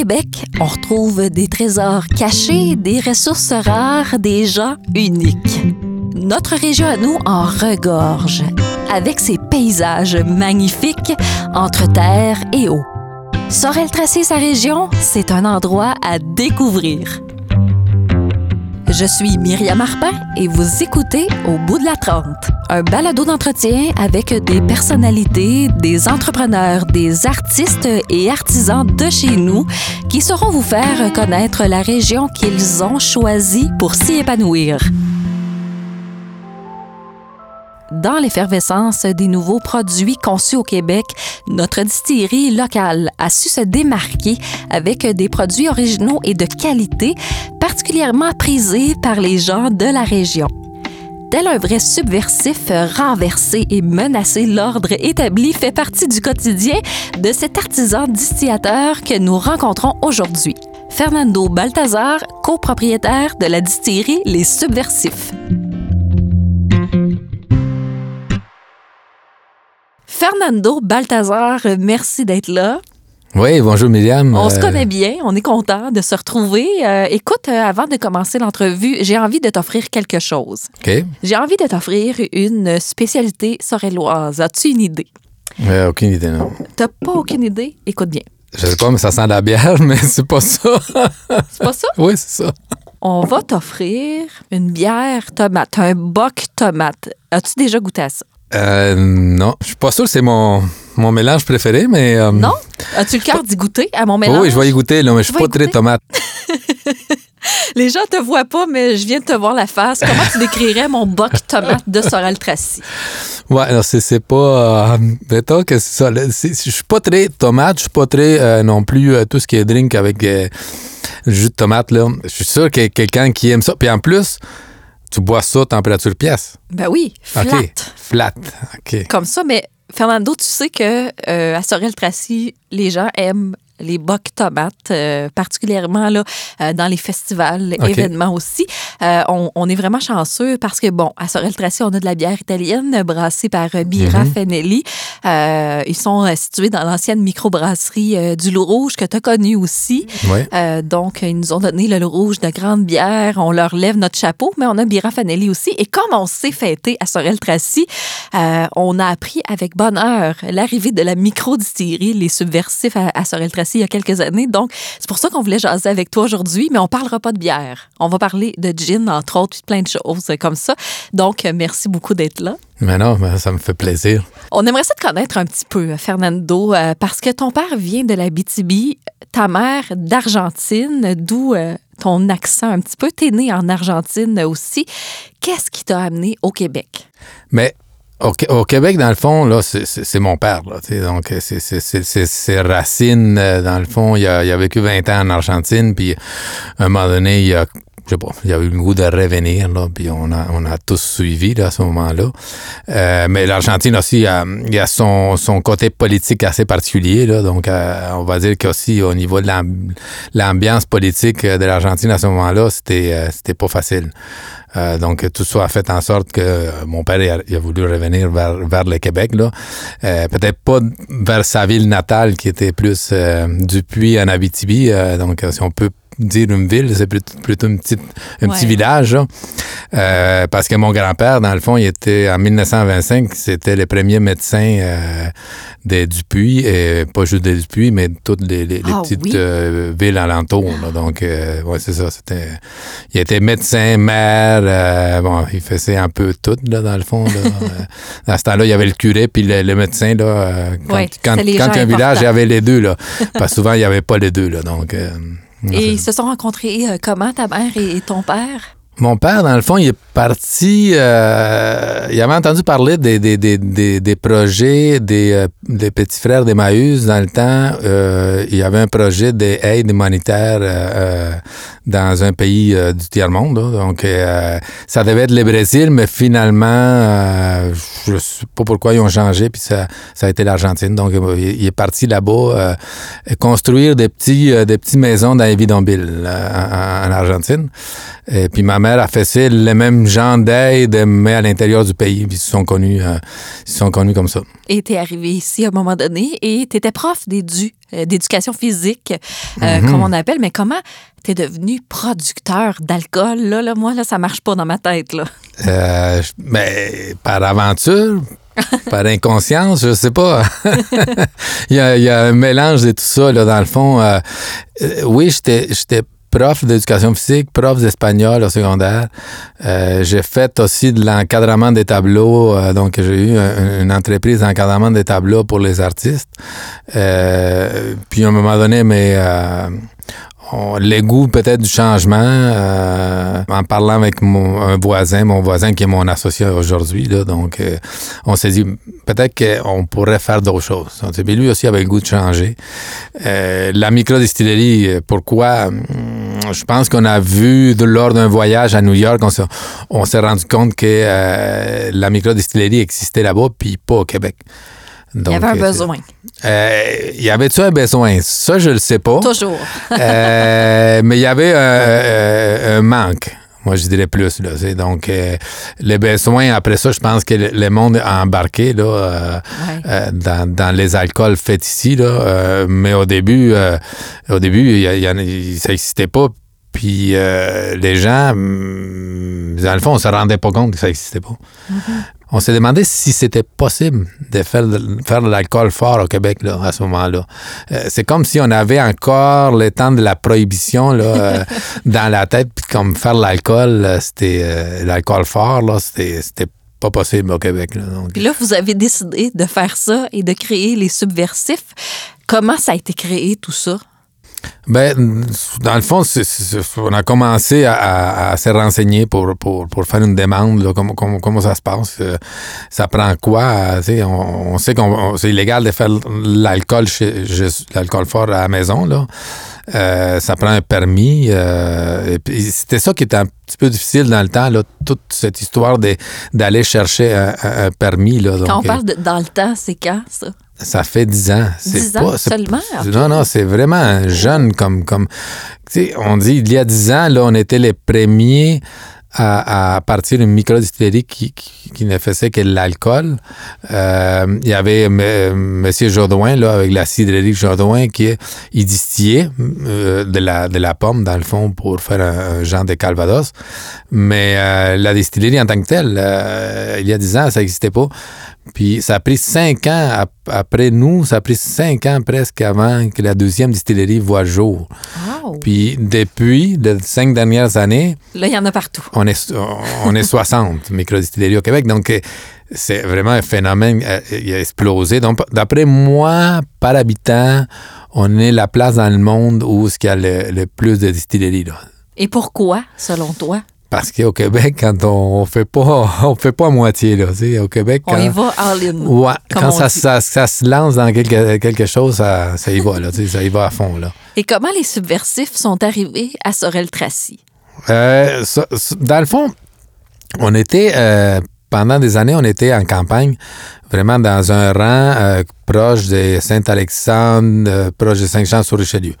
Québec, on retrouve des trésors cachés, des ressources rares, des gens uniques. Notre région à nous en regorge, avec ses paysages magnifiques entre terre et eau. Sorel-Tracé, sa région, c'est un endroit à découvrir. Je suis Myriam Arpin et vous écoutez Au bout de la trente, un balado d'entretien avec des personnalités, des entrepreneurs, des artistes et artisans de chez nous qui sauront vous faire connaître la région qu'ils ont choisie pour s'y épanouir. Dans l'effervescence des nouveaux produits conçus au Québec, notre distillerie locale a su se démarquer avec des produits originaux et de qualité particulièrement prisés par les gens de la région. Tel un vrai subversif, renverser et menacer l'ordre établi fait partie du quotidien de cet artisan distillateur que nous rencontrons aujourd'hui. Fernando Baltazar, copropriétaire de la distillerie Les Subversifs. Fernando Baltazar, merci d'être là. Oui, bonjour Myriam. On se Euh, connaît bien, on est content de se retrouver. Euh, écoute, euh, avant de commencer l'entrevue, j'ai envie de t'offrir quelque chose. OK. J'ai envie de t'offrir une spécialité sorelloise. As-tu une idée? Euh, aucune idée, non. T'as pas aucune idée? Écoute bien. Je sais pas, mais ça sent la bière, mais c'est pas ça. C'est pas ça? oui, c'est ça. On va t'offrir une bière tomate, un boc tomate. As-tu déjà goûté à ça? Euh, non, je suis pas sûr que c'est mon, mon mélange préféré, mais... euh, Non? As-tu le cœur d'y goûter à mon mélange? oui, je vais y goûter, là, mais je suis pas très tomate. Les gens te voient pas, mais je viens de te voir la face. Comment tu décrirais mon boc tomate de Sorel Tracy? Ouais, alors c'est, c'est pas... Euh, mettons que c'est ça. je suis pas très tomate, je suis pas très euh, non plus euh, tout ce qui est drink avec jus de tomate, là. Je suis sûr qu'il y a quelqu'un qui aime ça. Puis en plus, tu bois ça température pièce? Ben oui, flat. Flat. OK. Comme ça, mais Fernando, tu sais que euh, à Sorel-Tracy, les gens aiment les bocs tomates, euh, particulièrement là, euh, dans les festivals, événements aussi. Euh, on, on est vraiment chanceux parce que, bon, à Sorel-Tracy, on a de la bière italienne brassée par Bira. Fenelli. Euh, ils sont situés dans l'ancienne microbrasserie du Loup Rouge que tu as connue aussi. Donc, ils nous ont donné le Loup Rouge de grande bière. On leur lève notre chapeau, mais on a Bira Fanelli aussi. Et comme on s'est fêté à Sorel-Tracy, on a appris avec bonheur l'arrivée de la micro-distillerie Les Subversifs à, à Sorel-Tracy il y a quelques années. Donc, c'est pour ça qu'on voulait jaser avec toi aujourd'hui, mais on parlera pas de bière. On va parler de gin, entre autres, puis plein de choses comme ça. Donc, merci beaucoup d'être là. Mais non, ça me fait plaisir. On aimerait ça te connaître un petit peu, Fernando, euh, parce que ton père vient de la BTB, ta mère d'Argentine, d'où euh, ton accent un petit peu. T'es né en Argentine aussi. Qu'est-ce qui t'a amené au Québec? Mais au, au Québec, dans le fond, là, c'est- mon père. Là, donc, c'est- ses racines. euh, Dans le fond, il a, il a vécu 20 ans en Argentine, puis à un moment donné, il a, je sais pas, a eu le goût de revenir, là, puis on a, on a tous suivi là, à ce moment-là. Euh, mais l'Argentine aussi, a, il a son, son côté politique assez particulier. Là, donc, euh, on va dire qu'aussi, au niveau de l'amb- l'ambiance politique de l'Argentine à ce moment-là, c'était euh, pas facile. Euh, donc, tout ça a fait en sorte que euh, mon père a, a voulu revenir vers, vers le Québec. Euh, Peut-être pas vers sa ville natale, qui était plus euh, Dupuis en Abitibi. Euh, donc, euh, si on peut dire une ville, c'est plutôt, une petite, un petit village. là. Euh, parce que mon grand-père, dans le fond, il était en 1925, c'était le premier médecin euh, des Dupuis, et pas juste des Dupuis, mais toutes les, les- les Ah petites oui? euh, villes alentours. là. Donc, euh, ouais, c'est ça. C'était, il était médecin, maire, bon, il faisait un peu tout, là, dans le fond. Là. À ce temps-là, il y avait le curé puis le, le médecin. Là, quand Ouais, quand, il y a un village, il y avait les deux. Là. Parce que souvent, il n'y avait pas les deux. Là, donc, Et ils se sont rencontrés euh, comment, ta mère et, et ton père? Mon père, dans le fond, il est parti. euh, il avait entendu parler des, des, des, des, des projets des, euh, des petits frères d'Emmaüs. Dans le temps, euh, il y avait un projet d'aide humanitaire euh, dans un pays euh, du tiers-monde. Donc, euh, ça devait être le Brésil, mais finalement, euh, je ne sais pas pourquoi ils ont changé, puis ça, ça a été l'Argentine. Donc, il est parti là-bas construire des petits, des petites maisons dans les bidonvilles en, en Argentine. Et puis ma mère a fait ça, le même genre d'aide, mais à l'intérieur du pays. Puis ils se sont connus, ils sont connus comme ça. Et t'es arrivé ici à un moment donné et t'étais prof d'édu euh, d'éducation physique, euh, Mhm. comme on appelle. Mais comment t'es devenu producteur d'alcool? Là, là, moi, là, ça marche pas dans ma tête. Là. Euh, mais par aventure, par inconscience, je sais pas. il, y a, il y a un mélange de tout ça, là, dans le fond. Euh, euh, oui, j'étais prof d'éducation physique, prof d'espagnol au secondaire. Euh, j'ai fait aussi de l'encadrement des tableaux. euh, donc, j'ai eu un- une entreprise d'encadrement des tableaux pour les artistes. Euh, puis, à un moment donné, mais... les goûts peut-être du changement, euh, en parlant avec mon un voisin, mon voisin qui est mon associé aujourd'hui, donc euh, on s'est dit peut-être qu'on pourrait faire d'autres choses. Dit, lui aussi avait le goût de changer. Euh, la microdistillerie, pourquoi? Hum, Je pense qu'on a vu lors d'un voyage à New York, on s'est, on s'est rendu compte que euh, la microdistillerie existait là-bas, puis pas au Québec. Il y avait un euh, besoin. euh, y avait-tu un besoin? Ça, je le sais pas. Toujours. Euh, mais il y avait un, manque. Moi, je dirais plus. Là, donc, euh, les besoins, après ça, je pense que le, le monde a embarqué là, euh, Ouais. euh, dans, dans les alcools faits ici. Là, mais au début, au début il y a- il ça n'existait pas. Puis les gens, hum, dans le fond, on se rendait pas compte que ça n'existait pas. On s'est demandé si c'était possible de faire de, faire de l'alcool fort au Québec là, à ce moment-là. Euh, c'est comme si on avait encore le temps de la prohibition là, euh, dans la tête, puis comme faire de l'alcool, euh, c'était euh, l'alcool fort, là, c'était, c'était pas possible au Québec. Là, donc. Puis là, vous avez décidé de faire ça et de créer les subversifs. Comment ça a été créé, tout ça? Ben, dans le fond, on a commencé à, à- à se renseigner pour, pour, pour faire une demande, là, comment, comment, comment ça se passe, euh, ça prend quoi, euh, on, on sait qu'on on- c'est illégal de faire l'alcool chez, chez- l'alcool fort à la maison, là. Euh, ça prend un permis. euh, c'était ça qui était un petit peu difficile dans le temps, là, toute cette histoire d'aller chercher un, permis. Là, Quand on parle de dans le temps, c'est quand, ça? Ça fait 10 ans. C'est 10 ans pas- c'est- seulement? Non, non, c'est vraiment jeune comme. comme on dit, il y a 10 ans, là, on était les premiers à, à partir d'une microdistillerie qui, qui, qui ne faisait que de l'alcool. Euh, il y avait M. Monsieur Jodoin, là, avec la cidrerie Jodoin, qui il distillait euh, de, la, de la pomme, dans le fond, pour faire un, un genre de calvados. Mais euh, la distillerie en tant que telle, euh, il y a 10 ans, ça n'existait pas. Puis ça a pris cinq ans ap- après nous, ça a pris cinq ans presque avant que la deuxième distillerie voit jour. Wow. Puis depuis les cinq dernières années, Là, il y en a partout. on est, on est 60 microdistilleries au Québec. Donc, euh, c'est vraiment un phénomène euh, qui a explosé. Donc, d'après moi, par habitant, on est la place dans le monde où il y a le, le plus de distilleries. Là. Et pourquoi, selon toi? Parce qu'au Québec, quand on, on fait pas on fait pas à moitié, là. tu sais, Au Québec, On quand, y va all-in. Ouais, quand on ça, dit. ça, ça se lance dans quelque, quelque chose, ça, ça y va, là, tu sais, ça y va à fond. Là. Et comment les subversifs sont arrivés à Sorel-Tracy? Euh, ça- ça- dans le fond, on était, euh, pendant des années, on était en campagne, vraiment dans un rang euh, proche de Saint-Alexandre, euh, proche de Saint-Jean-sur-Richelieu.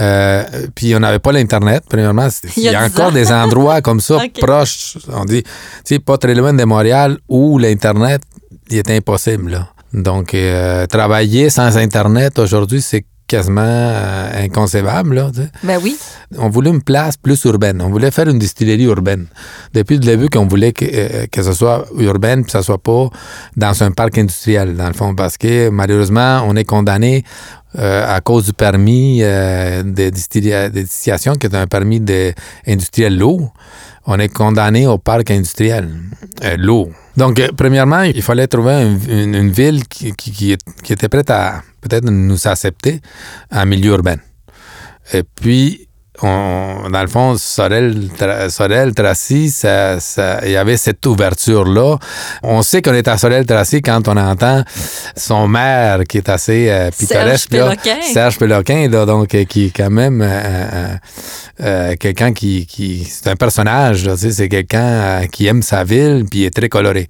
Euh, puis on n'avait pas l'Internet, premièrement. Il y a y a 10 encore ans. des endroits comme ça, proches, on dit, tu sais, pas très loin de Montréal, où l'Internet, est impossible. Là. Donc, travailler sans Internet aujourd'hui, c'est quasiment euh, inconcevable. Là, tu sais Ben oui. on voulait une place plus urbaine. On voulait faire une distillerie urbaine. Depuis le début, qu'on voulait que, euh, que ce soit urbaine, puis que ce soit pas dans un parc industriel, dans le fond, parce que malheureusement, on est condamné euh, à cause du permis euh, de, distillation, qui est un permis de, industriel lourd. On est condamné au parc industriel euh, lourd. Donc, euh, premièrement, il fallait trouver un- une, une ville qui, qui- qui était prête à peut-être nous accepter en milieu urbain. Et puis, on- dans le fond, Sorel, Tra- Sorel Tracy, ça- ça- il y avait cette ouverture-là. On sait qu'on est à Sorel Tracy quand on entend son maire qui est assez euh, pittoresque. là. Péloquin. Serge Péloquin, là, donc, euh, qui est quand même euh, quelqu'un qui, qui- C'est un personnage, là, tu sais, c'est quelqu'un qui aime sa ville, puis il est très coloré.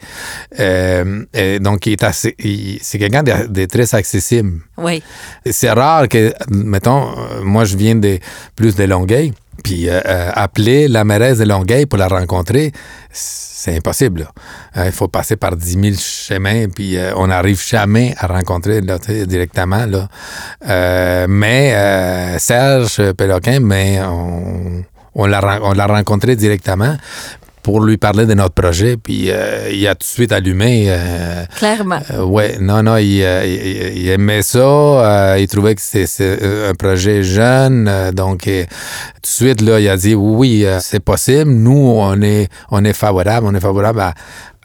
Et donc, il est assez, il- c'est quelqu'un de, de très accessible. Oui. C'est rare que, mettons, moi je viens de plus de Puis euh, euh, appeler la mairesse de Longueuil pour la rencontrer, c'est impossible. Euh, il faut passer par 10 000 chemins, puis on n'arrive jamais à rencontrer directement. Mais Serge Péloquin, mais on, on l'a on l'a rencontré directement pour lui parler de notre projet, puis euh, il a tout de suite allumé. euh, Clairement. euh, ouais, non, non, il, euh, il- il aimait ça. il trouvait que c'était c'est un projet jeune. donc, tout de suite, là, il a dit oui, c'est possible. Nous, on est, on est favorable. On est favorable à,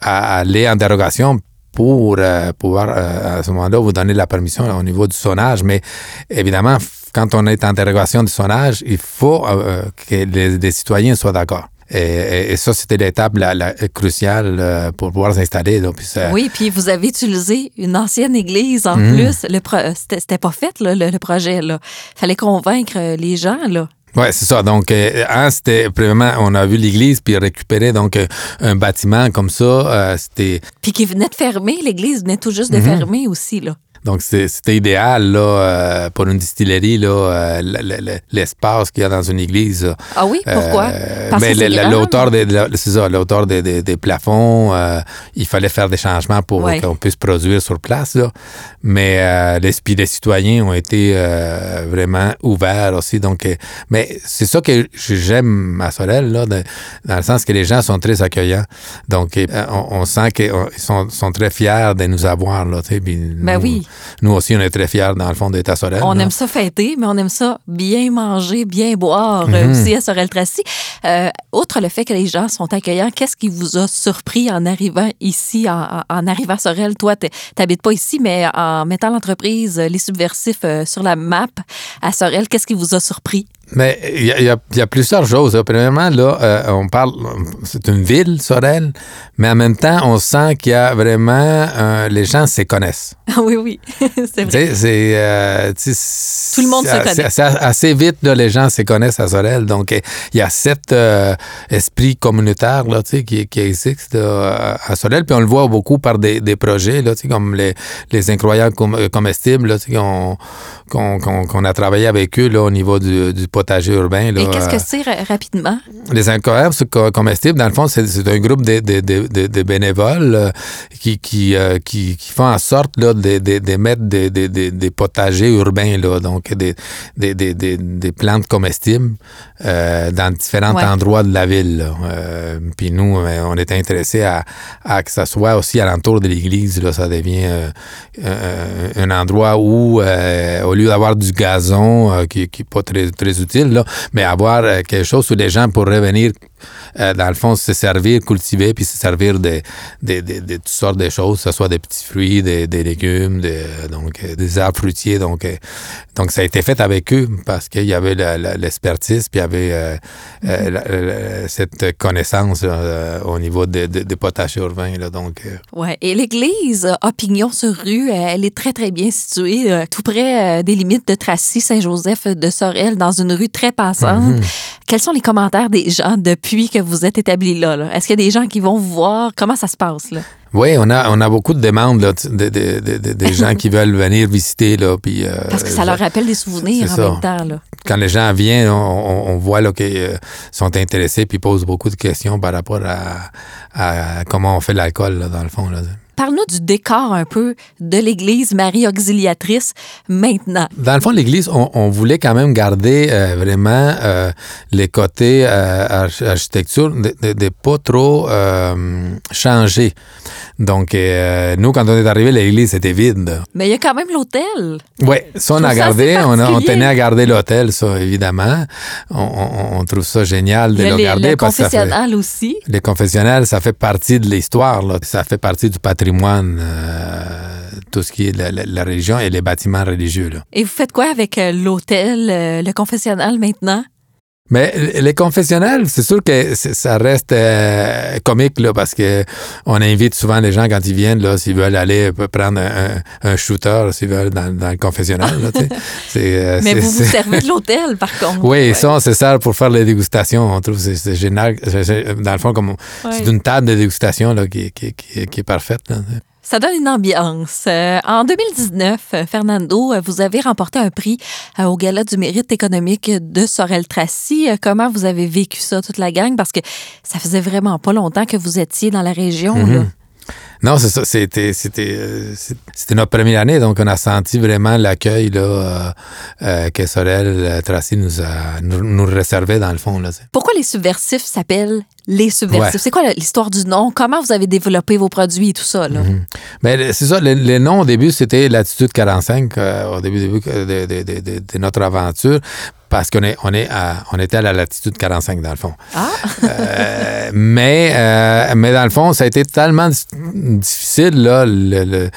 à aller en dérogation pour pouvoir, à ce moment-là, vous donner la permission au niveau du sonnage. Mais évidemment, quand on est en dérogation du sonnage, il faut que les, les citoyens soient d'accord. Et, ça, c'était l'étape la, la- cruciale euh, pour pouvoir s'installer. Oui, puis vous avez utilisé une ancienne église en Mhm. plus. Le C'était pas fait, là, le, le projet. là. fallait convaincre euh, les gens. là. Ouais, c'est ça. Donc, euh, un, c'était premièrement, on a vu l'église, puis récupérer donc un bâtiment comme ça. euh, c'était Puis qui venait de fermer, l'église venait tout juste de Mhm. fermer aussi. là. Donc c'était idéal là euh, pour une distillerie là, euh, le- le- le- l'espace qu'il y a dans une église. là. Ah oui, pourquoi? Euh, Parce mais que l'auteur des, l'auteur des, des- des plafonds, il fallait faire des changements pour Ouais. qu'on puisse produire sur place. Là. Mais les, les citoyens ont été vraiment ouverts aussi. Donc, mais c'est ça que j'aime à Sorel, là, de- dans le sens que les gens sont très accueillants. Donc, on, on sent qu'ils sont, sont très fiers de nous avoir. Là, tu sais, puis Ben nous, oui. Nous aussi, on est très fiers, dans le fond, d'être à Sorel. On là. aime ça fêter, mais on aime ça bien manger, bien boire euh, Mhm. aussi à Sorel-Tracy. Euh, outre le fait que les gens sont accueillants, qu'est-ce qui vous a surpris en arrivant ici, en, en- arrivant à Sorel? Toi, tu n'habites pas ici, mais en mettant l'entreprise Les Subversifs euh, sur la map à Sorel, qu'est-ce qui vous a surpris? Mais il y, y y a plusieurs choses. Premièrement, là, euh, on parle, c'est une ville, Sorel, mais en même temps, on sent qu'il y a vraiment, euh, les gens se connaissent. Ah oui, oui, c'est vrai. c'est, euh, Tout le monde se connaît. c'est- assez vite, là, les gens se connaissent à Sorel. Donc, il y a cet euh, esprit communautaire là, tu sais, qui, qui existe là, à Sorel. Puis on le voit beaucoup par des, des projets, là, tu sais, comme les, les incroyables com- comestibles là, qu'on, qu'on, qu'on- qu'on a travaillé avec eux là, au niveau du, du potager urbain. Là, Et qu'est-ce euh, que c'est ra- rapidement? les co- comestibles, dans le fond, c'est c'est un groupe de, de- de- de- de bénévoles euh, qui, qui, euh, qui, qui font en sorte là, de, de- de mettre des, des- potagers urbains, là, donc des, plantes comestibles euh, dans différents Ouais. endroits de la ville. Euh, Puis nous, euh, on était intéressés à, à que ça soit aussi alentour de l'église. Là, ça devient euh, euh, un endroit où, euh, au lieu d'avoir du gazon, euh, qui n'est pas très, très mais avoir euh, quelque chose où les gens pourraient venir, euh, dans le fond, se servir, cultiver, puis se servir de, de, de- de toutes sortes de choses, que ce soit des petits fruits, des, des légumes, des, donc, euh, des arbres fruitiers. Donc, euh, donc, ça a été fait avec eux parce qu'il y avait l'expertise, puis il y avait euh, la- la- cette connaissance au niveau des de, potagers urbains. Là, donc, Ouais. Et l'église pignon sur rue. Elle est très, très bien située, tout près des limites de Tracy, Saint-Joseph de Sorel, dans une rue très passante. Mhm. Quels sont les commentaires des gens depuis que vous êtes établis là? là? Est-ce qu'il y a des gens qui vont vous voir? Comment ça se passe? Là? Oui, on a, on a beaucoup de demandes là, de, de, de- de- des gens qui veulent venir visiter. Là, puis, euh, Parce que ça leur rappelle des souvenirs en ça. même temps. Là. quand les gens viennent, on, on- voit qu'ils sont intéressés puis posent beaucoup de questions par rapport à, à comment on fait l'alcool, là, dans le fond. Là. Parle-nous du décor un peu de l'église Marie Auxiliatrice maintenant. Dans le fond, l'Église, on, on voulait quand même garder euh, vraiment euh, les côtés euh, arch- architecture de, de- de pas trop euh, changer. Donc, nous, quand on est arrivé, l'Église était vide. Mais il y a quand même l'hôtel. Oui, ça, on a gardé. On, a- on particulier. tenait à garder l'hôtel, ça, évidemment. On, trouve ça génial de le garder. le confessionnal aussi. Les confessionnels, ça fait partie de l'histoire, ça fait partie du patrimoine, euh, tout ce qui est la, la- religion et les bâtiments religieux. Là. Et vous faites quoi avec euh, l'hôtel, euh, le confessionnal maintenant? Mais les confessionnels, c'est sûr que ça reste euh, comique là, parce que on invite souvent les gens quand ils viennent, là, s'ils veulent aller p- prendre un, shooter, s'ils veulent dans, dans le confessionnal. Là, euh, Mais vous vous servez de l'hôtel, par contre. Oui, Ouais. ça, on se sert pour faire les dégustations. On trouve que c'est- génial. Dans le fond, comme Ouais. c'est une table de dégustation là, qui, qui- qui- qui est parfaite. là. Ça donne une ambiance. Euh, en 2019, euh, Fernando, euh, vous avez remporté un prix au Gala du mérite économique de Sorel-Tracy. Comment vous avez vécu ça, toute la gang? Parce que ça faisait vraiment pas longtemps que vous étiez dans la région. là. Non, c'est ça. C'était, c'était, euh, c'était notre première année, donc on a senti vraiment l'accueil là, euh, euh, que Sorel Tracy nous, a, nous, nous réservait dans le fond. Là. Pourquoi les subversifs s'appellent les subversifs? Ouais. C'est quoi l'histoire du nom? Comment vous avez développé vos produits et tout ça? Là? Mhm. Mais le- c'est ça, le, le nom au début, c'était Latitude 45, euh, au début, début de, de- de- de- de notre aventure, parce qu'on est, on est à- on était à la latitude 45 dans le fond. Ah! Euh, mais, euh, mais dans le fond, ça a été tellement difficile, là, le-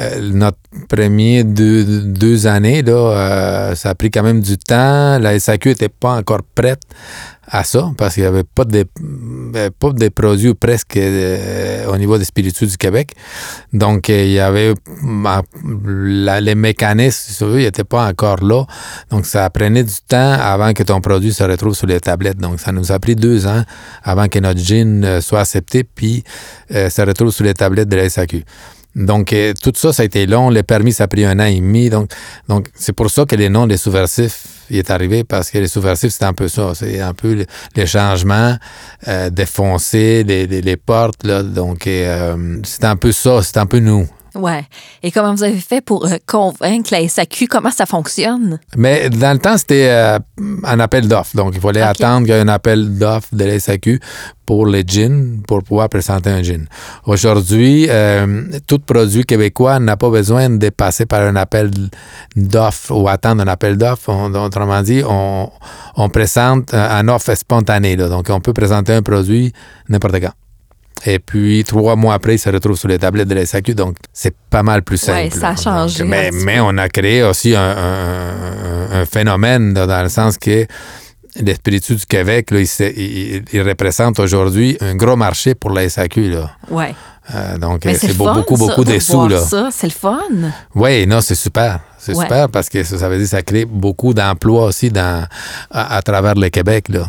euh, notre premier deux, deux années, là, euh, ça a pris quand même du temps. La SAQ n'était pas encore prête à ça parce qu'il n'y avait pas de, euh, pas de produits presque euh, au niveau des spiritueux du Québec. Donc, euh, il y avait ma- la- les mécanismes, si ils n'étaient pas encore là. Donc, ça prenait du temps avant que ton produit se retrouve sur les tablettes. Donc, ça nous a pris deux ans avant que notre gin euh, soit accepté puis se retrouve sur les tablettes de la SAQ. Donc, euh, tout ça, ça a été long. Le permis, ça a pris un an et demi. Donc, donc c'est pour ça que les noms des sous-versifs il est arrivé parce que les sous-versifs, c'est un peu ça. C'est un peu le- les changements, euh, défoncer les, les- les portes. Là. Donc, euh, c'est un peu ça. C'est un peu nous. Ouais. Et comment vous avez fait pour euh, convaincre la SAQ? Comment ça fonctionne? Mais dans le temps, c'était euh, un appel d'offres. Donc, il fallait attendre qu'il y ait un appel d'offres de la SAQ pour les gins, pour pouvoir présenter un gin. Aujourd'hui, euh, tout produit québécois n'a pas besoin de passer par un appel d'offres ou attendre un appel d'offres. Autrement dit, on, on présente un un offre spontanée. là. Donc, on peut présenter un produit n'importe quand. Et puis, trois mois après, il se retrouve sur les tablettes de la SAQ. Donc, c'est pas mal plus simple. Ouais, ça a changé Donc, mais, on a créé aussi un, un- un- un phénomène dans le sens que les spiritueux du Québec, là, il, il- aujourd'hui un gros marché pour la SAQ. Là. Ouais. Euh, donc, euh, c'est beaucoup, ça, beaucoup de de sous. Là. ça. C'est le fun. Oui, non, c'est super. C'est Ouais. super parce que ça, ça veut dire que ça crée beaucoup d'emplois aussi dans, à, à travers le Québec. Là.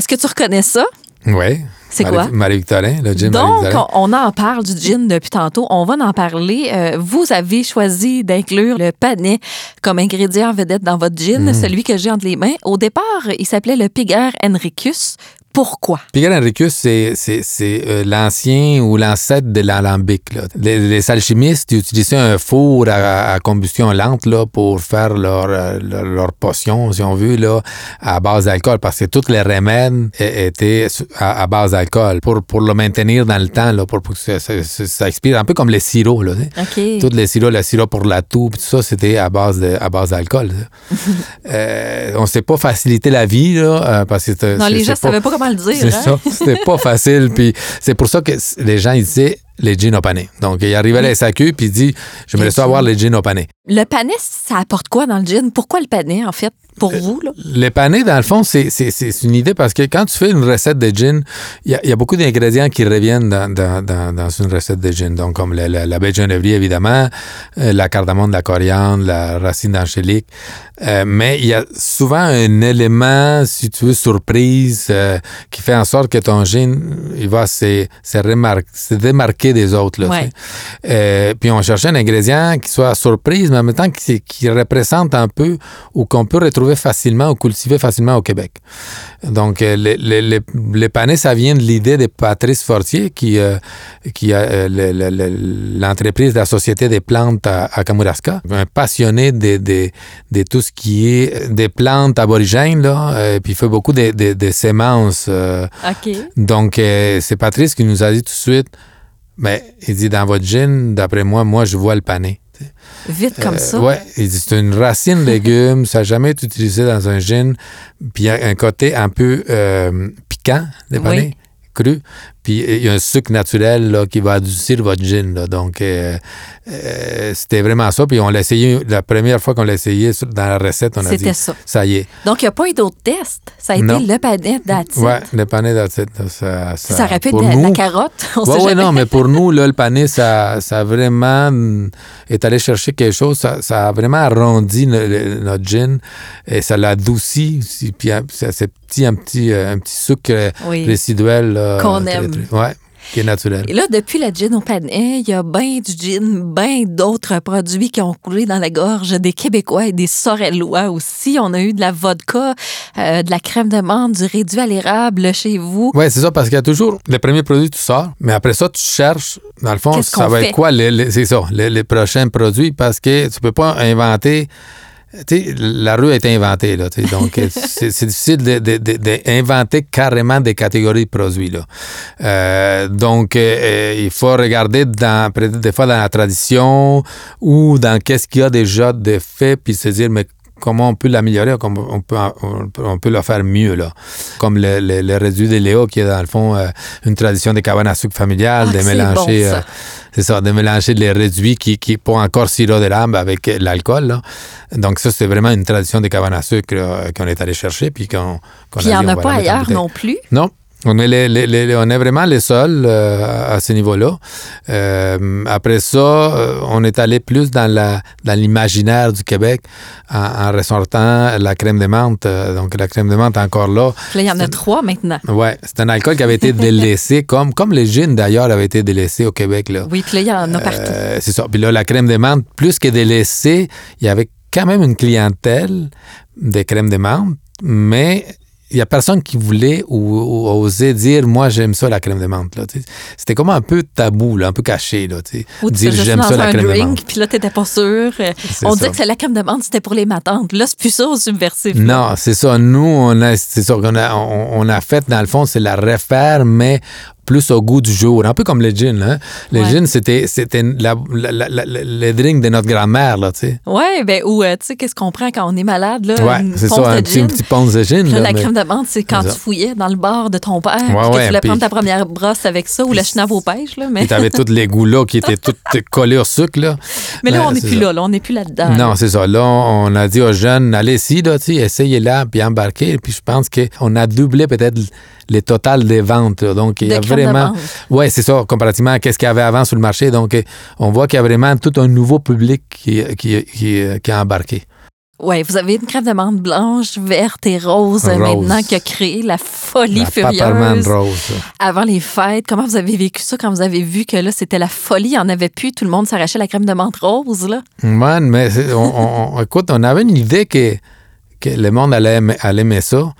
Est-ce que tu reconnais ça? Oui. C'est quoi? Marie-Victorin, le gin Donc, on on en parle du gin depuis tantôt. On va en parler. Euh, vous avez choisi d'inclure le panais comme ingrédient vedette dans votre gin, Mhm. celui que j'ai entre les mains. Au départ, il s'appelait le Piger Henricus. Pourquoi? Pigal Henricus, c'est, c'est, c'est euh, l'ancien ou l'ancêtre de l'alambic. là. Les, les alchimistes utilisaient un four à, à combustion lente là, pour faire leur, euh, leur, leur potion, si on veut, là, à base d'alcool, parce que tous les remèdes étaient à, à base d'alcool pour, pour le maintenir dans le temps, là, pour, pour que ça, ça- expire, un peu comme les sirops. Là, tu sais. OK. Tous les sirops, le sirop pour la toux, tout ça, c'était à base de, à base d'alcool. euh, on ne s'est pas faciliter la vie, là, parce que non, les gens ne savaient pas comment le dire. c'est hein? ça. C'était pas facile. Puis c'est pour ça que les gens ils disaient les jeans au pané. Donc, il arrivait à la SAQ puis il dit J'aimerais ça avoir les jeans au pané. Le panais, ça apporte quoi dans le gin? Pourquoi le panais, en fait, pour vous? Là? Le pané, dans le fond, c'est une idée parce que quand tu fais une recette de gin, il y, a- il y a beaucoup d'ingrédients qui reviennent dans, dans- dans- dans une recette de gin. Donc, comme la, la, la baie de genévrier, évidemment, euh, la cardamome, la coriandre, la racine d'angélique. Euh, mais il y a souvent un élément, si tu veux, surprise, euh, qui fait en sorte que ton gin, il va se, se, remar- se démarquer des autres. Là, Ouais. Euh, puis on cherchait un ingrédient qui soit surprise, mais en même temps qui, qui représente un peu ou qu'on peut retrouver facilement ou cultiver facilement au Québec. Donc, euh, le, le, le- le panais, ça vient de l'idée de Patrice Fortier, qui, euh, qui a euh, le- le- le- l'entreprise de la Société des plantes à, à Kamouraska, un passionné de, de, de tout ce qui est des plantes aborigènes, là, euh, puis il fait beaucoup de, de, de sémences. euh, OK. donc, c'est Patrice qui nous a dit tout de suite, mais il dit, dans votre gin, d'après moi, moi, je vois le panais. Vite comme Euh, ça. Ouais, il dit c'est une racine légume, ça n'a jamais été utilisé dans un gin, puis il y a un côté un peu euh, piquant, des Oui. panais crus, Puis il y a un sucre naturel là, qui va adoucir votre gin. Là. Donc, euh, euh, c'était vraiment ça. Puis on l'a essayé, la première fois qu'on l'a essayé dans la recette, on a dit C'était ça. ça y est. Donc, il n'y a pas eu d'autres tests. Ça a été le panette d'attitude. Ouais, le pané d'acide, ça, ça, Ça aurait pu être la, nous- la carotte. On Ouais, non, mais pour nous, là, le pané, ça, ça a vraiment mm, est allé chercher quelque chose. Ça, ça a vraiment arrondi le- le- notre gin et ça l'a adouci. Puis c'est petit, un petit, euh, un petit sucre Oui. résiduel. Qu'on aime. très- ouais, qui est naturel. Et là, depuis le gin au panais, il y a bien du gin, bien d'autres produits qui ont coulé dans la gorge des Québécois et des Sorellois aussi. On a eu de la vodka, euh, de la crème de menthe, du réduit à l'érable chez vous. Oui, c'est ça, parce qu'il y a toujours le premier produit, tu sors, mais après ça, tu cherches, dans le fond, ça va fait? être quoi, les, les- c'est ça, les, les prochains produits, parce que tu peux pas inventer. La rue a été inventée, là. donc, c'est difficile d'inventer de, de- d'inventer carrément des catégories de produits, là. Euh, donc, euh, euh, il faut regarder dans, des fois dans la tradition ou dans qu'est-ce qu'il y a déjà de fait, puis se dire, mais comment on peut l'améliorer, comment on peut, on peut, le faire mieux, là. Comme le, le, le réduit de Léo, qui est dans le fond euh, une tradition des cabanes à sucre familiales, Ah, de mélanger, bon, euh, c'est ça, de mélanger les réduits qui, qui pour encore sirop d'érable avec euh, l'alcool, là. Donc ça, c'est vraiment une tradition des cabanes à sucre euh, qu'on est allé chercher, puis qu'on qu'on Puis il n'y en a pas ailleurs non plus? Non. On est, les- les- les- on est vraiment les seuls euh, à ce niveau-là. Euh, après ça, euh, on est allé plus dans la dans l'imaginaire du Québec en, en ressortant la crème de menthe. Donc la crème de menthe encore là. Là, il y en a trois maintenant. Ouais, c'est un alcool qui avait été délaissé, comme comme les gins d'ailleurs avaient été délaissés au Québec là. Oui, puis là, il y en a partout. Euh, c'est ça. Puis là, la crème de menthe, plus que délaissée, il y avait quand même une clientèle de crème de menthe, mais il n'y a personne qui voulait ou, ou osait dire moi j'aime ça la crème de menthe là. C'était comme un peu tabou là, un peu caché là. Ou dire j'aime ça la crème de menthe. puis là, t'étais pas sûr. C'est On disait que la crème de menthe, c'était pour les matantes. Là, c'est plus ça au subversif. Non, c'est ça. Nous, on a, c'est ça qu'on a, on, on a fait, dans le fond, c'est la refaire, mais plus au goût du jour. Un peu comme le gin. Hein? Le Ouais. gin, c'était, c'était la, la- la- la- le drink de notre grand-mère, là, tu sais. Ouais, ben, ou, euh, tu sais, qu'est-ce qu'on prend quand on est malade, là? Ouais, une c'est ponce ça, de un petit, petit ponce de gin. Puis là, là, la mais- crème de menthe, c'est quand tu fouillais dans le bar de ton père, puis que tu voulais puis- prendre ta première brosse avec ça, ou le chenave aux pêches, là. Mais, Puis t'avais tous les goûts là qui étaient tous collés au sucre, là. mais là, on n'est plus là, là, on n'est plus là-dedans. Non, c'est ça. Là, on a dit aux jeunes, allez-y, tu essayez-la, puis embarquez. Puis je pense qu'on a doublé peut-être les totales des ventes. là. Donc, il y a vraiment. Oui, c'est ça, comparativement à ce qu'il y avait avant sur le marché. Donc, euh, on voit qu'il y a vraiment tout un nouveau public qui, qui, qui, qui a embarqué. Ouais, vous avez une crème de menthe blanche, verte et rose, euh, Rose. maintenant qui a créé la folie La furieuse Rose. avant les fêtes. Comment vous avez vécu ça quand vous avez vu que là, c'était la folie, il n'y en avait plus, tout le monde s'arrachait la crème de menthe rose, là? Man, mais on- on- écoute, on avait une idée que, que le monde allait aimer, allait aimer ça.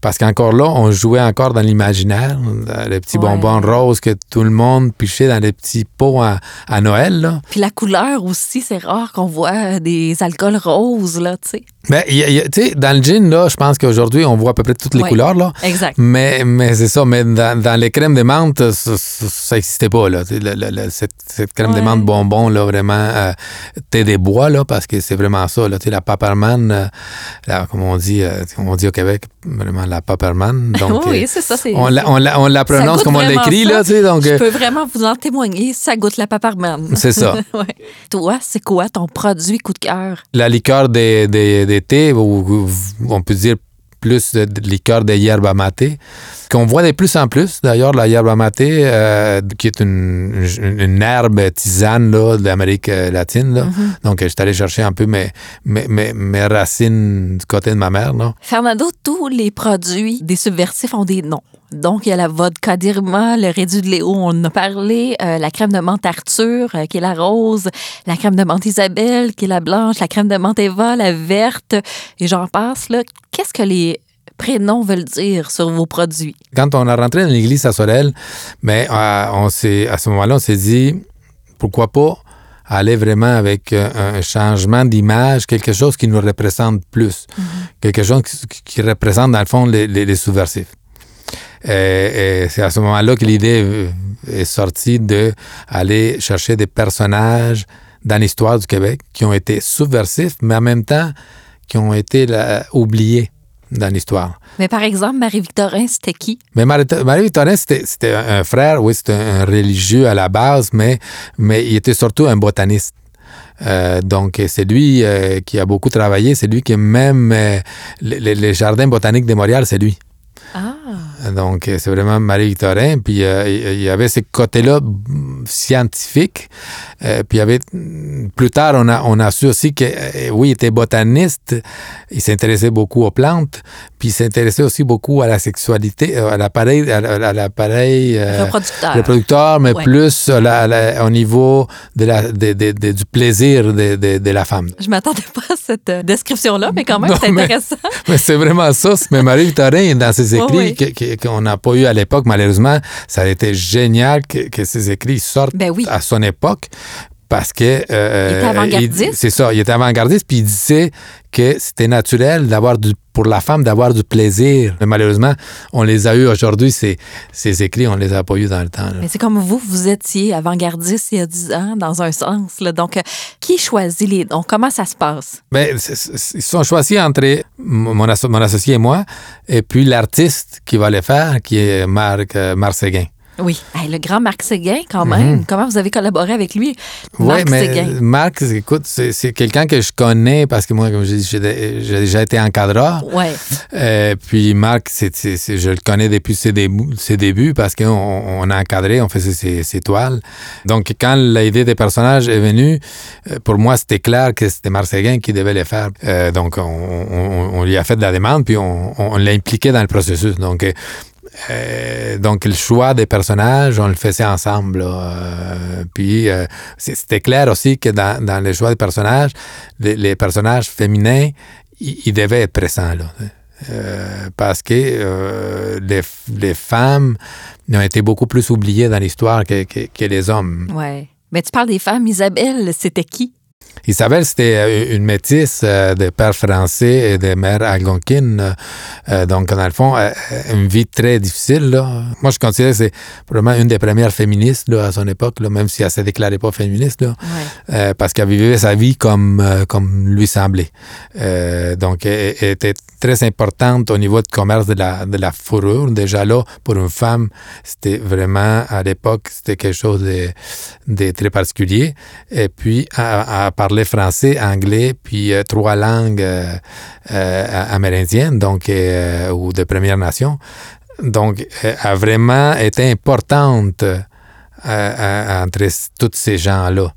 Parce qu'encore là, on jouait encore dans l'imaginaire. dans Les petits Ouais. bonbons roses que tout le monde pichait dans les petits pots à, à Noël. Là. Puis la couleur aussi, c'est rare qu'on voit euh, des alcools roses, là, tu sais. Mais il y a- il y a- tu sais, dans le gin, là, je pense qu'aujourd'hui, on voit à peu près toutes les couleurs. Là. Exact. Mais, mais c'est ça, mais dans, dans les crèmes de menthe, ça- n'existait pas. Là. Le- le- le- cette, cette crème de menthe bonbon, là, vraiment, euh, thé des bois, là, parce que c'est vraiment ça. Là, tu sais, la paperman, euh, la- comme on dit, euh, comme on dit au Québec, vraiment la paperman. Donc, oui, euh, c'est ça. on, la, on, la, on la prononce comme on l'écrit, là, tu sais, donc... Je euh, peux vraiment vous en témoigner, ça goûte la paparman. C'est ça. Ouais. Toi, c'est quoi ton produit coup de cœur? la liqueur des, des, des thés, ou ou on peut dire plus de, de liqueur de yerba maté, qu'on voit de plus en plus. D'ailleurs, la yerba maté, euh, qui est une, une, une herbe tisane là, de l'Amérique euh, latine. Là. Donc, je suis allé chercher un peu mes, mes, mes, mes racines du côté de ma mère. Là. Fernando, tous les produits des subversifs ont des noms. Donc, il y a la vodka d'Irma, le réduit de Léo, on en a parlé, euh, la crème de menthe Arthur, euh, qui est la rose, la crème de menthe Isabelle, qui est la blanche, la crème de menthe Eva, la verte, et j'en passe. là. Qu'est-ce que les prénoms veulent dire sur vos produits? Quand on a rentré dans l'église à Sorel, mais euh, on s'est, à ce moment-là, on s'est dit, pourquoi pas aller vraiment avec un changement d'image, quelque chose qui nous représente plus, quelque chose qui, qui représente dans le fond les, les, les subversifs. Et, et c'est à ce moment-là que l'idée euh, est sortie de aller chercher des personnages dans l'histoire du Québec qui ont été subversifs, mais en même temps qui ont été là, oubliés. dans l'histoire. Mais par exemple, Marie-Victorin, c'était qui? Mais Marie- Marie-Victorin, c'était un frère, oui, c'était un religieux à la base, mais, mais il était surtout un botaniste. Euh, donc, c'est lui euh, qui a beaucoup travaillé. C'est lui qui, même euh, les- les jardins botaniques de Montréal, c'est lui. Ah, Donc, euh, c'est vraiment Marie-Victorin. Puis, euh, il il y avait ce côté-là scientifique. Euh, puis, il y avait, plus tard, on a, on a su aussi que, euh, oui, il était botaniste. Il s'intéressait beaucoup aux plantes. Puis, il s'intéressait aussi beaucoup à la sexualité, euh, à l'appareil, à, l'appareil euh, reproducteur. reproducteur, mais Ouais. plus euh, la- la- au niveau de la, de- de- de- du plaisir de, la femme. Je m'attendais pas à cette euh, description-là, mais quand même, c'est intéressant. Mais c'est vraiment ça. Mais Marie-Victorin, dans ses écrits, Oui, oui. que- que- qu'on n'a pas eu à l'époque, malheureusement, ça a été génial que, que ces écrits sortent Ben oui. à son époque. Parce que. euh, Il était avant-gardiste. il- C'est ça, il était avant-gardiste, puis il disait que c'était naturel d'avoir du, pour la femme d'avoir du plaisir. Mais malheureusement, on les a eus aujourd'hui, ces, ces écrits, on les a pas eus dans le temps. là. Mais c'est comme vous, vous étiez avant-gardiste il y a 10 ans, dans un sens. là. Donc, euh, qui choisit les dons? Comment ça se passe? Ben, c'est- ils sont choisis entre mon, asso- mon associé et moi, et puis l'artiste qui va les faire, qui est Marc, euh, Marc Séguin. Oui. Hey, le grand Marc Séguin, quand même. Comment vous avez collaboré avec lui? Oui, Marc Mhm. mais Séguin. Marc, écoute, c'est c'est quelqu'un que je connais parce que moi, comme je dis, j'ai j'ai déjà été encadreur. Ouais. Euh, puis Marc, c'est c'est- c'est- je le connais depuis ses débuts, ses débuts parce qu'on on a encadré, on faisait ses, ses toiles. Donc, quand l'idée des personnages est venue, euh, pour moi, c'était clair que c'était Marc Séguin qui devait les faire. Euh, donc, on, on- on lui a fait de la demande, puis on, on l'a impliqué dans le processus. Donc, euh, donc, le choix des personnages, on le faisait ensemble. Euh, puis, euh, c'était clair aussi que dans, dans le choix des personnages, les, personnages féminins, ils devaient être présents. Parce que les, les femmes ont été beaucoup plus oubliées dans l'histoire que, que, que les hommes. Ouais. Mais tu parles des femmes. Isabelle, c'était qui? Isabelle, c'était euh, une métisse euh, de père français et de mère algonquine. Euh, donc, dans le fond, une vie très difficile. Là. Moi, je considère que c'est probablement une des premières féministes là, à son époque, là, même si elle ne se déclarait pas féministe, là, Ouais. parce qu'elle vivait sa vie comme, comme lui semblait. Euh, donc, elle, elle était très importante au niveau du commerce de la, de la fourrure. Déjà là, pour une femme, c'était vraiment, à l'époque, c'était quelque chose de, de très particulier. Et puis, à, à parler français, anglais, puis euh, trois langues euh, euh, amérindiennes, donc, ou de Première Nation. Donc, elle a vraiment été importante entre tous ces gens-là.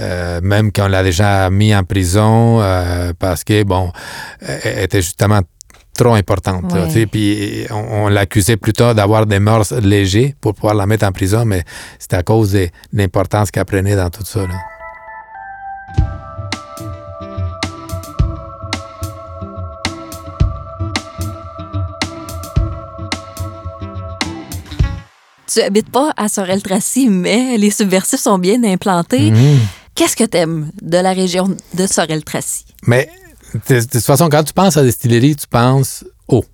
Euh, même qu'on l'a déjà mis en prison euh, parce que, bon, elle était justement trop importante. là, Ouais. tu sais, Puis on, on l'accusait plutôt d'avoir des mœurs légers pour pouvoir la mettre en prison, mais c'était à cause de l'importance qu'elle prenait dans tout ça. là. Tu habites pas à Sorel-Tracy, mais les subversifs sont bien implantés. Mhm. Qu'est-ce que t'aimes de la région de Sorel-Tracy? Mais de, toute façon, quand tu penses à distillerie, tu penses eau.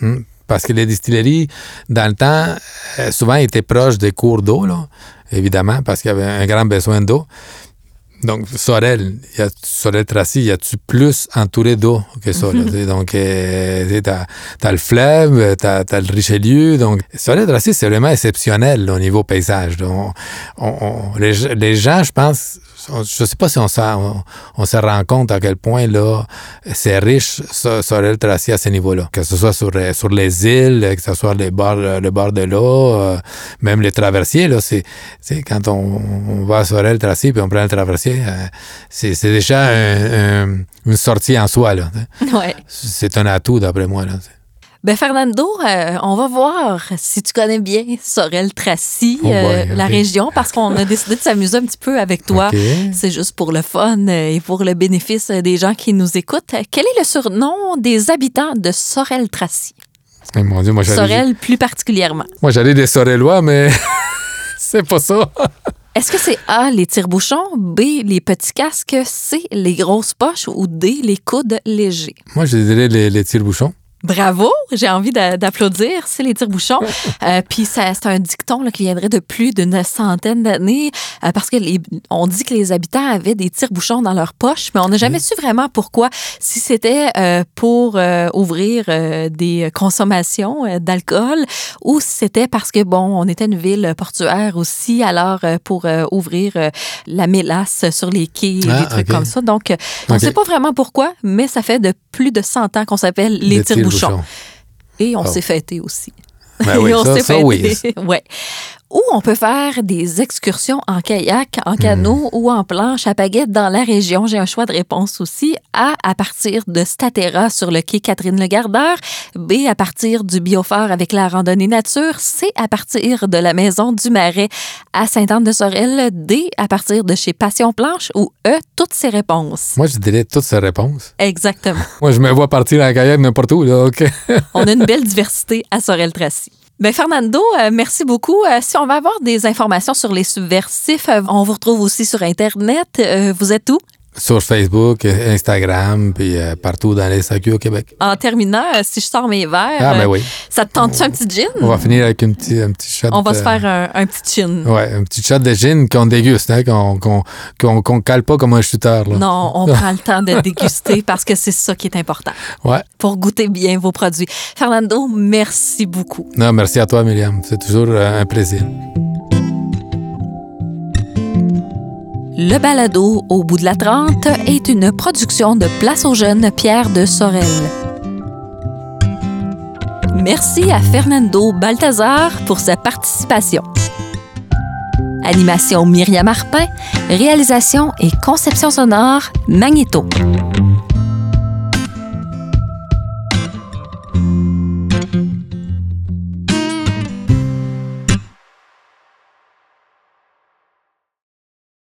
Hmm? Parce que les distilleries, dans le temps, euh, souvent étaient proches des cours d'eau, évidemment, parce qu'il y avait un grand besoin d'eau. Donc, Sorel, il y a Sorel-Tracy, y a-tu plus entouré d'eau que tu sais? donc, euh, t'as, t'as le fleuve, t'as, t'as le Richelieu. Donc, Sorel-Tracy, c'est vraiment exceptionnel là, au niveau paysage. là. On- on- les, gens- les gens, je pense, je sais pas si on, s'en- on, on se rend compte à quel point là c'est riche ça- Sorel-Tracy à ce niveau-là. Que ce soit sur, euh, sur les îles, que ce soit les bords, euh, le bord de l'eau, euh, même les traversiers, là, c'est, c'est quand on, on va à Sorel-Tracy puis on prend le traversier, euh, c'est, c'est déjà un- un- une sortie en soi. Là. Ouais. c'est un atout d'après moi. Là. Ben Fernando, euh, on va voir si tu connais bien Sorel-Tracy, Oh boy, euh, la région, parce qu'on a décidé de s'amuser un petit peu avec toi. C'est juste pour le fun euh, et pour le bénéfice des gens qui nous écoutent. Quel est le surnom des habitants de? Eh, mon Dieu, moi j'allais, Sorel plus particulièrement. moi, j'allais des Sorelois, mais c'est pas ça. Est-ce que c'est A, les tire-bouchons, B, les petits casques, C, les grosses poches ou D, les coudes légers? Moi, je dirais les, les tire-bouchons. Bravo, j'ai envie d'a- d'applaudir, c'est les tire-bouchons. Euh, Puis c'est un dicton là, qui viendrait de plus d'une centaine d'années euh, parce que les, on dit que les habitants avaient des tire-bouchons dans leur poche, mais on n'a jamais su vraiment pourquoi. Si c'était euh, pour euh, ouvrir euh, des consommations euh, d'alcool ou si c'était parce que, bon, on était une ville portuaire aussi, alors euh, pour euh, ouvrir euh, la mélasse sur les quais et Ah, des trucs comme ça. Donc, on ne sait pas vraiment pourquoi, mais ça fait de plus de 100 ans qu'on s'appelle les Des tire-bouchons. Et on Oh. s'est fêté aussi. Ben oui, Et on ça- s'est ça, oui. fêté. ouais. Ou on peut faire des excursions en kayak, en canot ou en planche à baguette dans la région. J'ai un choix de réponse aussi. A, à partir de Statera sur le quai Catherine-le-Gardeur. B, à partir du biophare avec la randonnée nature. C, à partir de la maison du Marais à Sainte-Anne-de-Sorel. D, à partir de chez Passion Planche. Ou E, toutes ces réponses. Moi, je dirais toutes ces réponses. Exactement. Moi, je me vois partir en kayak n'importe où. Là, OK? On a une belle diversité à Sorel-Tracy. Ben Fernando, euh, merci beaucoup. Euh, si on va avoir des informations sur les subversifs, euh, on vous retrouve aussi sur Internet. Vous êtes où? Sur Facebook, Instagram, puis euh, partout dans les SAQ au Québec. En terminant, euh, si je sors mes verres, Ah, ben euh, oui. ça te tente-tu un petit gin? On va finir avec un petit, un petit shot. On va se faire un, un petit chin. Ouais, un petit shot de gin qu'on déguste, hein, qu'on qu'on qu'on qu'on cale pas comme un shooter. Là. Non, on prend le temps de déguster parce que c'est ça qui est important Ouais. pour goûter bien vos produits. Fernando, merci beaucoup. Non, merci à toi, Myriam. C'est toujours un plaisir. Le balado Au bout de la Trente est une production de Place aux Jeunes Pierre de Sorel. Merci à Fernando Balthazar pour sa participation. Animation Myriam Arpin, réalisation et conception sonore Magnéto.